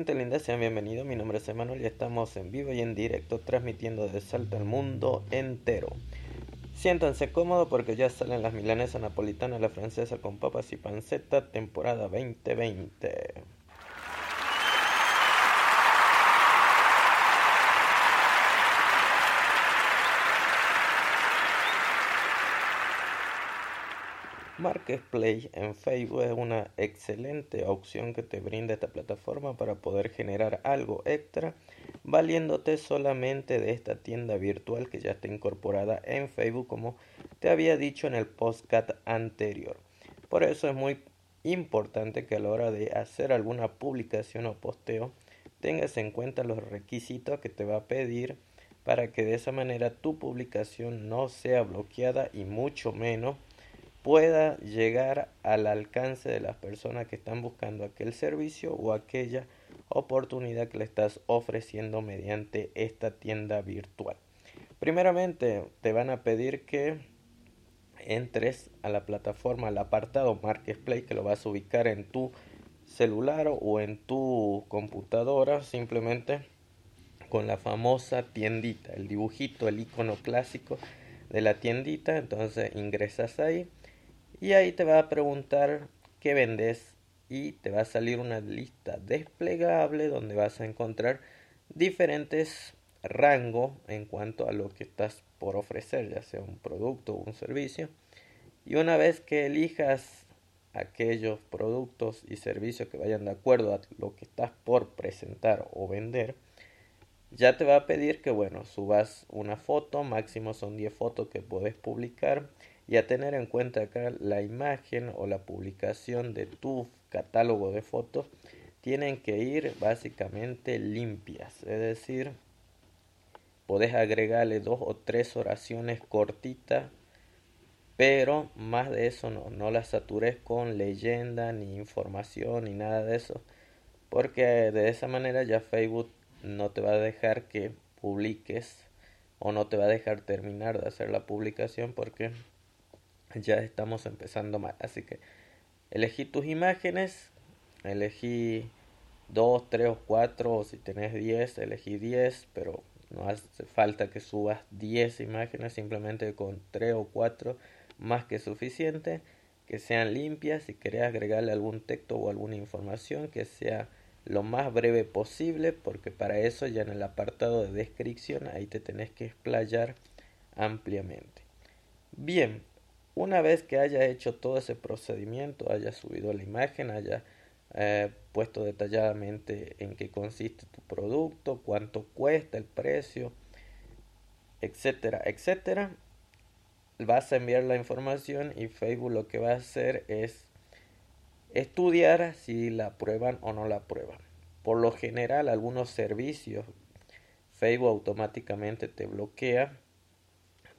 Gente linda, sean bienvenidos. Mi nombre es Emanuel y estamos en vivo y en directo transmitiendo de Salta al mundo entero. Siéntanse cómodos porque ya salen las milanesas napolitanas, la francesa con papas y panceta, temporada 2020. Marketplace en Facebook es una excelente opción que te brinda esta plataforma para poder generar algo extra valiéndote solamente de esta tienda virtual que ya está incorporada en Facebook como te había dicho en el postcat anterior. Por eso es muy importante que a la hora de hacer alguna publicación o posteo tengas en cuenta los requisitos que te va a pedir para que de esa manera tu publicación no sea bloqueada y mucho menos pueda llegar al alcance de las personas que están buscando aquel servicio o aquella oportunidad que le estás ofreciendo mediante esta tienda virtual. Primeramente te van a pedir que entres a la plataforma, al apartado Marketplace que lo vas a ubicar en tu celular o en tu computadora simplemente con la famosa tiendita, el dibujito, el icono clásico de la tiendita, entonces ingresas ahí y ahí te va a preguntar qué vendes y te va a salir una lista desplegable donde vas a encontrar diferentes rangos en cuanto a lo que estás por ofrecer, ya sea un producto o un servicio. Y una vez que elijas aquellos productos y servicios que vayan de acuerdo a lo que estás por presentar o vender, ya te va a pedir que bueno, subas una foto, máximo son 10 fotos que puedes publicar y a tener en cuenta acá la imagen o la publicación de tu catálogo de fotos tienen que ir básicamente limpias, es decir, podés agregarle dos o tres oraciones cortitas, pero más de eso no, no las satures con leyenda ni información ni nada de eso, porque de esa manera ya Facebook no te va a dejar que publiques o no te va a dejar terminar de hacer la publicación porque ya estamos empezando mal. Así que elegí tus imágenes, elegí 2, 3 o 4, o si tenés 10, elegí 10, pero no hace falta que subas 10 imágenes, simplemente con 3 o 4 más que suficiente, que sean limpias, si querés agregarle algún texto o alguna información que sea lo más breve posible, porque para eso ya en el apartado de descripción ahí te tenés que explayar ampliamente. Bien, una vez que haya hecho todo ese procedimiento, haya subido la imagen, haya eh, puesto detalladamente en qué consiste tu producto, cuánto cuesta, el precio, etcétera, etcétera, vas a enviar la información y Facebook lo que va a hacer es estudiar si la prueban o no la prueban. Por lo general, algunos servicios Facebook automáticamente te bloquea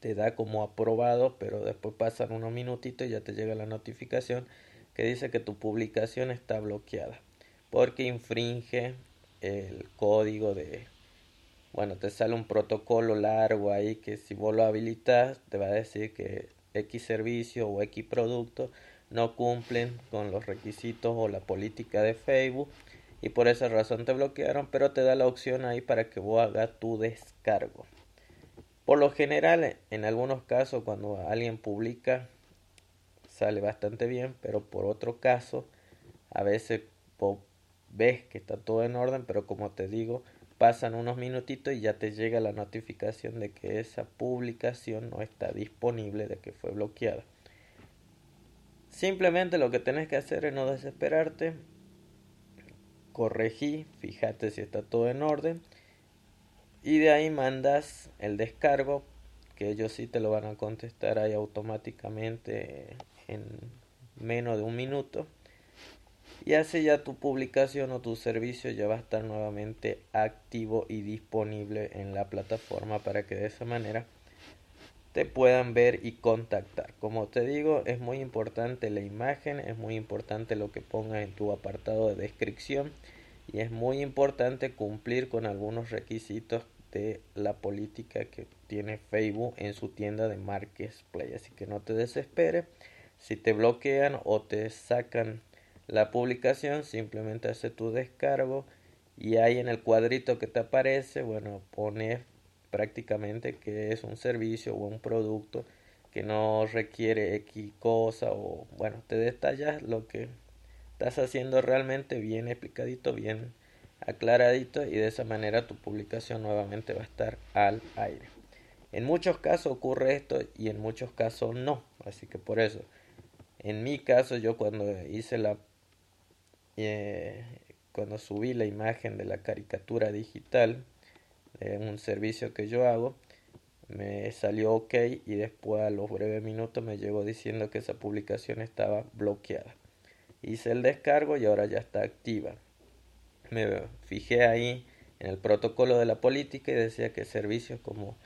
te da como aprobado, pero después pasan unos minutitos y ya te llega la notificación que dice que tu publicación está bloqueada porque infringe el código de bueno, te sale un protocolo largo ahí que si vos lo habilitas te va a decir que X servicio o X producto no cumplen con los requisitos o la política de Facebook y por esa razón te bloquearon, pero te da la opción ahí para que vos hagas tu descargo. Por lo general, en algunos casos, cuando alguien publica, sale bastante bien, pero por otro caso, a veces ves que está todo en orden, pero como te digo, pasan unos minutitos y ya te llega la notificación de que esa publicación no está disponible, de que fue bloqueada. Simplemente lo que tenés que hacer es no desesperarte, corregí, fíjate si está todo en orden y de ahí mandas el descargo que ellos sí te lo van a contestar ahí automáticamente en menos de un minuto y así ya tu publicación o tu servicio ya va a estar nuevamente activo y disponible en la plataforma para que de esa manera te puedan ver y contactar. Como te digo, es muy importante la imagen, es muy importante lo que pongas en tu apartado de descripción y es muy importante cumplir con algunos requisitos de la política que tiene Facebook en su tienda de Marketplace. Así que no te desesperes. Si te bloquean o te sacan la publicación, simplemente hace tu descargo y ahí en el cuadrito que te aparece, bueno, pones prácticamente que es un servicio o un producto que no requiere X cosa o bueno, te detallas lo que estás haciendo realmente bien explicadito, bien aclaradito y de esa manera tu publicación nuevamente va a estar al aire. En muchos casos ocurre esto y en muchos casos no, así que por eso, en mi caso yo cuando hice la, eh, cuando subí la imagen de la caricatura digital en un servicio que yo hago, me salió ok y después a los breves minutos me llegó diciendo que esa publicación estaba bloqueada. Hice el descargo y ahora ya está activa. Me fijé ahí en el protocolo de la política y decía que servicios como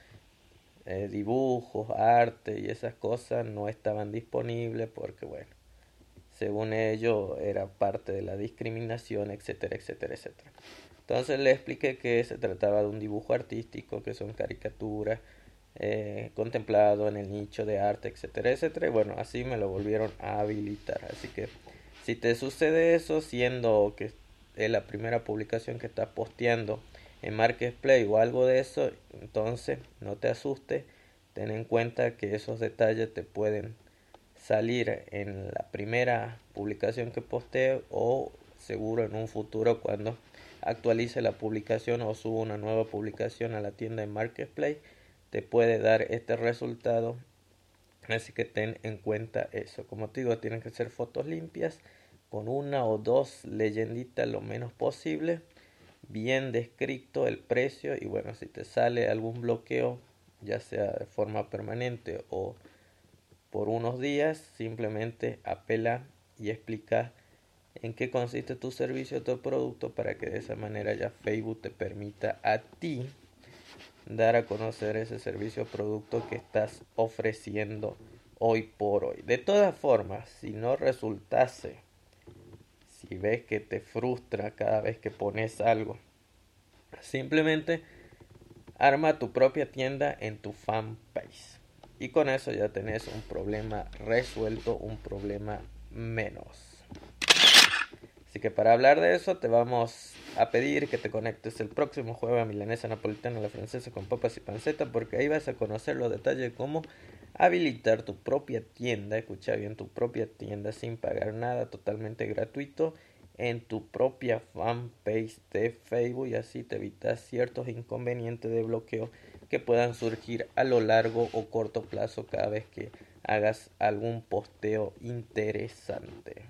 eh, dibujos, arte y esas cosas no estaban disponibles porque bueno, según ello era parte de la discriminación, etcétera, etcétera, etcétera. Entonces le expliqué que se trataba de un dibujo artístico, que son caricaturas, eh, contemplado en el nicho de arte, etcétera, etcétera. Y bueno, así me lo volvieron a habilitar. Así que si te sucede eso, siendo que es la primera publicación que estás posteando en Marketplace o algo de eso, entonces no te asustes. Ten en cuenta que esos detalles te pueden salir en la primera publicación que postee o seguro en un futuro cuando actualice la publicación o suba una nueva publicación a la tienda en Marketplace te puede dar este resultado. Así que ten en cuenta eso. Como te digo, tienen que ser fotos limpias con una o dos leyenditas lo menos posible. Bien descrito el precio y bueno, si te sale algún bloqueo, ya sea de forma permanente o por unos días, simplemente apela y explica en qué consiste tu servicio o tu producto para que de esa manera ya Facebook te permita a ti dar a conocer ese servicio o producto que estás ofreciendo hoy por hoy. De todas formas, si no resultase, si ves que te frustra cada vez que pones algo, simplemente arma tu propia tienda en tu fanpage. Y con eso ya tenés un problema resuelto, un problema menos. Que para hablar de eso te vamos a pedir que te conectes el próximo jueves a Milanesa Napolitana, la francesa con papas y panceta, porque ahí vas a conocer los detalles de cómo habilitar tu propia tienda, escucha bien, tu propia tienda sin pagar nada, totalmente gratuito en tu propia fanpage de Facebook y así te evitas ciertos inconvenientes de bloqueo que puedan surgir a lo largo o corto plazo cada vez que hagas algún posteo interesante.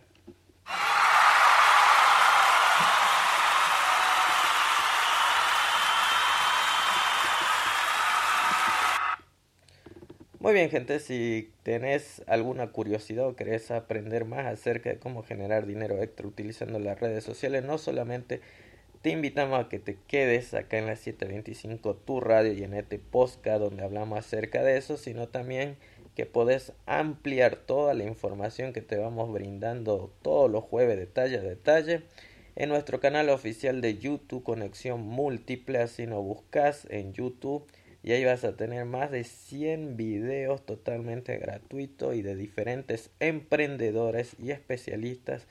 Muy bien, gente, si tenés alguna curiosidad o querés aprender más acerca de cómo generar dinero extra utilizando las redes sociales, no solamente te invitamos a que te quedes acá en la 725 Tu Radio y en este podcast donde hablamos acerca de eso, sino también que podés ampliar toda la información que te vamos brindando todos los jueves detalle a detalle en nuestro canal oficial de YouTube Conexión Múltiple, así nos buscas en YouTube y ahí vas a tener más de 100 videos totalmente gratuitos y de diferentes emprendedores y especialistas,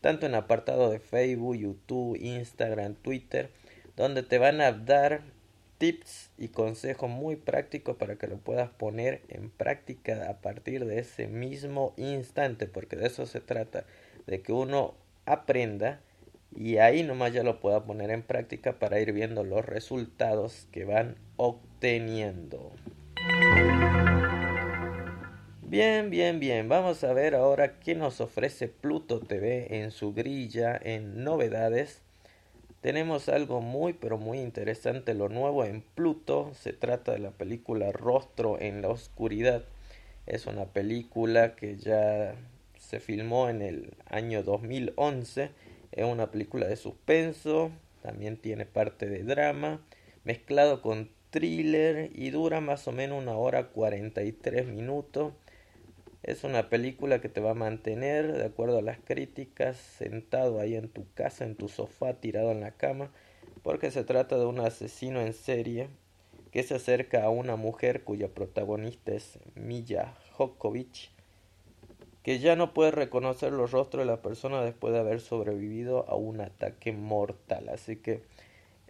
tanto en apartado de Facebook, YouTube, Instagram, Twitter, donde te van a dar tips y consejos muy prácticos para que lo puedas poner en práctica a partir de ese mismo instante, porque de eso se trata, de que uno aprenda y ahí nomás ya lo pueda poner en práctica para ir viendo los resultados que van obteniendo. Bien, bien, bien. Vamos a ver ahora qué nos ofrece Pluto TV en su grilla en novedades. Tenemos algo muy pero muy interesante, lo nuevo en Pluto. Se trata de la película Rostro en la Oscuridad. Es una película que ya se filmó en el año 2011 es una película de suspenso, también tiene parte de drama, mezclado con thriller y dura más o menos una hora 43 minutos. Es una película que te va a mantener, de acuerdo a las críticas, sentado ahí en tu casa, en tu sofá, tirado en la cama, porque se trata de un asesino en serie que se acerca a una mujer cuya protagonista es Milla Jokovic que ya no puede reconocer los rostros de la persona después de haber sobrevivido a un ataque mortal. Así que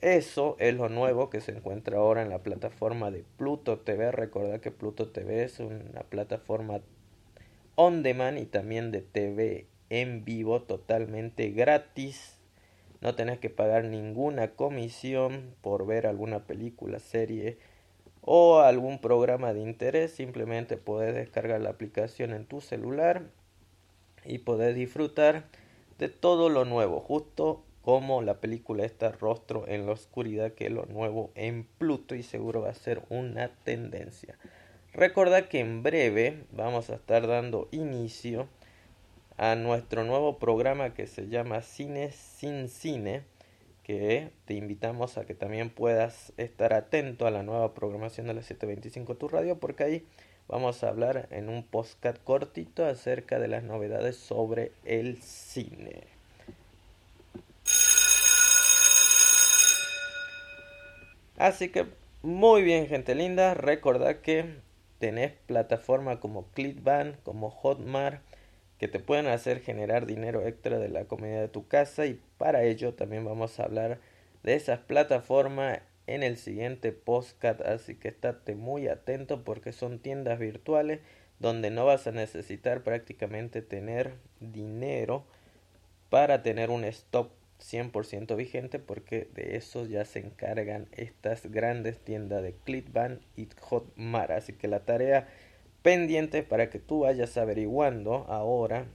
eso es lo nuevo que se encuentra ahora en la plataforma de Pluto TV. Recordad que Pluto TV es una plataforma on demand y también de TV en vivo totalmente gratis. No tenés que pagar ninguna comisión por ver alguna película, serie o algún programa de interés. Simplemente podés descargar la aplicación en tu celular y podés disfrutar de todo lo nuevo, justo como la película está Rostro en la Oscuridad, que es lo nuevo en Pluto y seguro va a ser una tendencia. Recordad que en breve vamos a estar dando inicio a nuestro nuevo programa que se llama Cine sin Cine, que te invitamos a que también puedas estar atento a la nueva programación de la 725 Tu Radio, porque ahí vamos a hablar en un postcat cortito acerca de las novedades sobre el cine. Así que muy bien gente linda, recordad que tenés plataformas como Clickbank, como Hotmart, que te pueden hacer generar dinero extra de la comunidad de tu casa. Y para ello también vamos a hablar de esas plataformas en el siguiente podcast así que estate muy atento porque son tiendas virtuales donde no vas a necesitar prácticamente tener dinero para tener un stop 100% vigente porque de eso ya se encargan estas grandes tiendas de Clickbank y Hotmart. Así que la tarea pendiente para que tú vayas averiguando ahora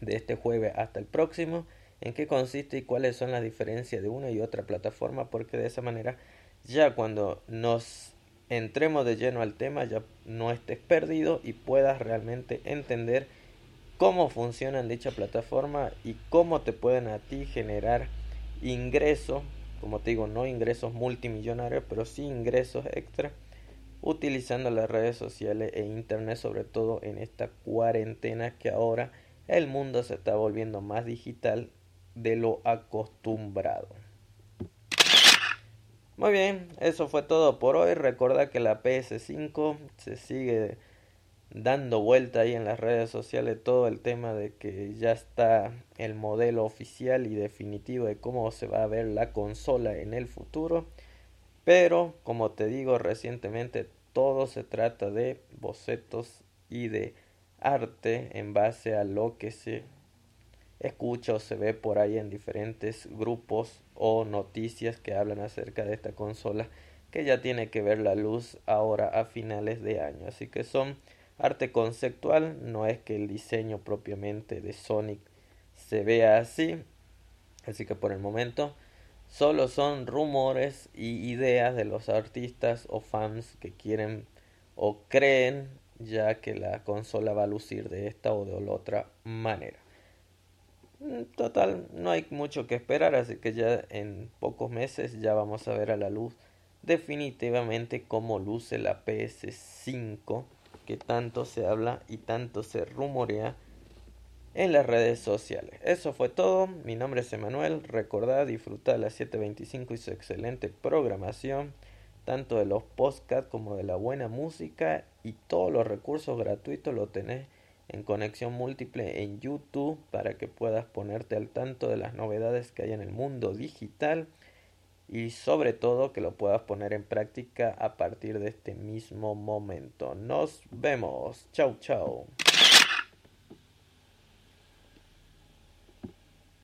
de este jueves hasta el próximo en qué consiste y cuáles son las diferencias de una y otra plataforma porque de esa manera ya cuando nos entremos de lleno al tema ya no estés perdido y puedas realmente entender cómo funciona dicha plataforma y cómo te pueden a ti generar ingresos como te digo no ingresos multimillonarios pero sí ingresos extra utilizando las redes sociales e internet, sobre todo en esta cuarentena que ahora el mundo se está volviendo más digital de lo acostumbrado. Muy bien, eso fue todo por hoy. Recuerda que la PS5 se sigue dando vuelta ahí en las redes sociales todo el tema de que ya está el modelo oficial y definitivo de cómo se va a ver la consola en el futuro. Pero, como te digo recientemente, todo se trata de bocetos y de arte en base a lo que se escucha o se ve por ahí en diferentes grupos o noticias que hablan acerca de esta consola que ya tiene que ver la luz ahora a finales de año. Así que son arte conceptual, no es que el diseño propiamente de Sonic se vea así. Así que por el momento solo son rumores y ideas de los artistas o fans que quieren o creen ya que la consola va a lucir de esta o de otra manera. Mm, total, no hay mucho que esperar, así que ya en pocos meses ya vamos a ver a la luz definitivamente cómo luce la PS5 que tanto se habla y tanto se rumorea en las redes sociales. Eso fue todo. Mi nombre es Emanuel. Recordad disfrutar la 725 y su excelente programación, tanto de los podcasts como de la buena música y todos los recursos gratuitos lo tenés en conexión múltiple en YouTube para que puedas ponerte al tanto de las novedades que hay en el mundo digital y sobre todo que lo puedas poner en práctica a partir de este mismo momento. Nos vemos. Chau, chau.